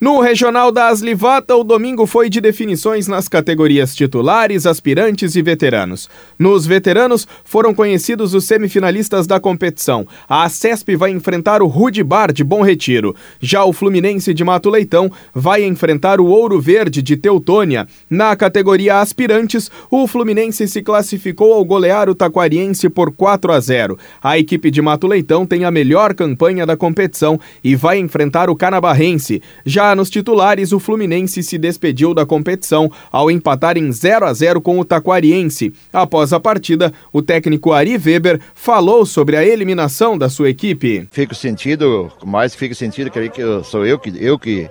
No Regional da Aslivata, o domingo foi de definições nas categorias titulares, aspirantes e veteranos. Nos veteranos, foram conhecidos os semifinalistas da competição. A CESP vai enfrentar o Rude Bar de Bom Retiro. Já o Fluminense de Mato Leitão vai enfrentar o Ouro Verde de Teutônia. Na categoria aspirantes, o Fluminense se classificou ao golear o Taquariense por 4 a 0. A equipe de Mato Leitão tem a melhor campanha da competição e vai enfrentar o Canabarrense. Já nos titulares, o Fluminense se despediu da competição ao empatar em 0 a 0 com o Taquariense. Após a partida, o técnico Ari Weber falou sobre a eliminação da sua equipe. Fico sentido, mais fico sentido que sou eu que eu que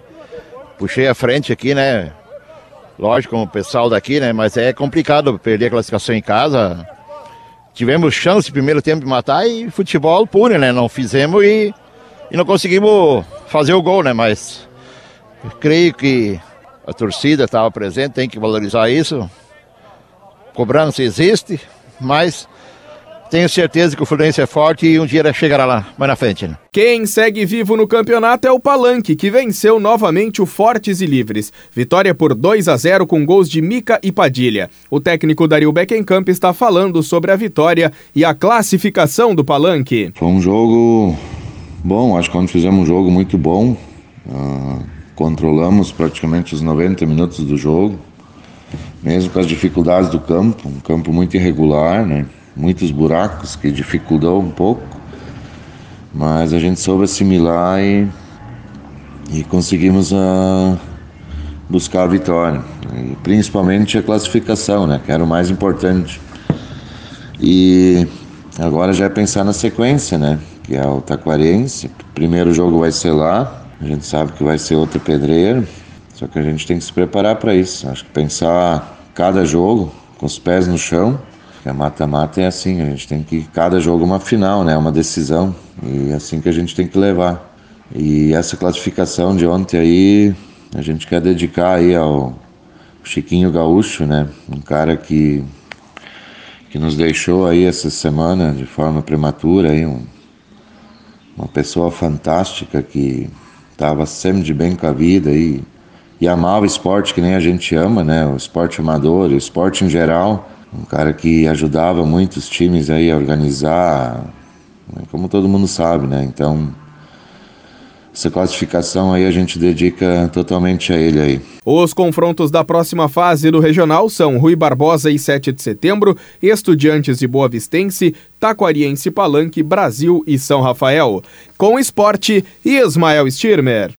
puxei a frente aqui, né? Lógico, o pessoal daqui, né? Mas é complicado perder a classificação em casa. Tivemos chance primeiro tempo de matar e futebol puro, né? Não fizemos e, e não conseguimos fazer o gol, né? Mas eu creio que a torcida estava presente, tem que valorizar isso. Cobrança existe, mas tenho certeza que o Fluminense é forte e um dia chegará lá, mais na frente. Né? Quem segue vivo no campeonato é o Palanque, que venceu novamente o Fortes e Livres. Vitória por 2 a 0 com gols de Mica e Padilha. O técnico Dario Beckenkamp está falando sobre a vitória e a classificação do Palanque. Foi um jogo bom, acho que quando fizemos um jogo muito bom. Uh controlamos praticamente os 90 minutos do jogo, mesmo com as dificuldades do campo, um campo muito irregular, né? muitos buracos que dificultou um pouco, mas a gente soube assimilar e, e conseguimos uh, buscar a vitória, e principalmente a classificação, né? que era o mais importante. E agora já é pensar na sequência, né? que é o Taquarense, primeiro jogo vai ser lá, a gente sabe que vai ser outra pedreira, só que a gente tem que se preparar para isso. Acho que pensar cada jogo com os pés no chão, a mata-mata é assim, a gente tem que cada jogo uma final, né? Uma decisão e é assim que a gente tem que levar. E essa classificação de ontem aí, a gente quer dedicar aí ao Chiquinho Gaúcho, né? Um cara que que nos deixou aí essa semana de forma prematura aí, um, uma pessoa fantástica que estava sempre de bem com a vida e, e amava esporte que nem a gente ama, né? O esporte amador, o esporte em geral. Um cara que ajudava muitos times aí a organizar, né? como todo mundo sabe, né? Então, essa classificação aí a gente dedica totalmente a ele aí. Os confrontos da próxima fase do regional são Rui Barbosa e 7 de setembro, Estudiantes de Boa Vistense, Taquariense Palanque, Brasil e São Rafael. Com esporte, Ismael Stirmer.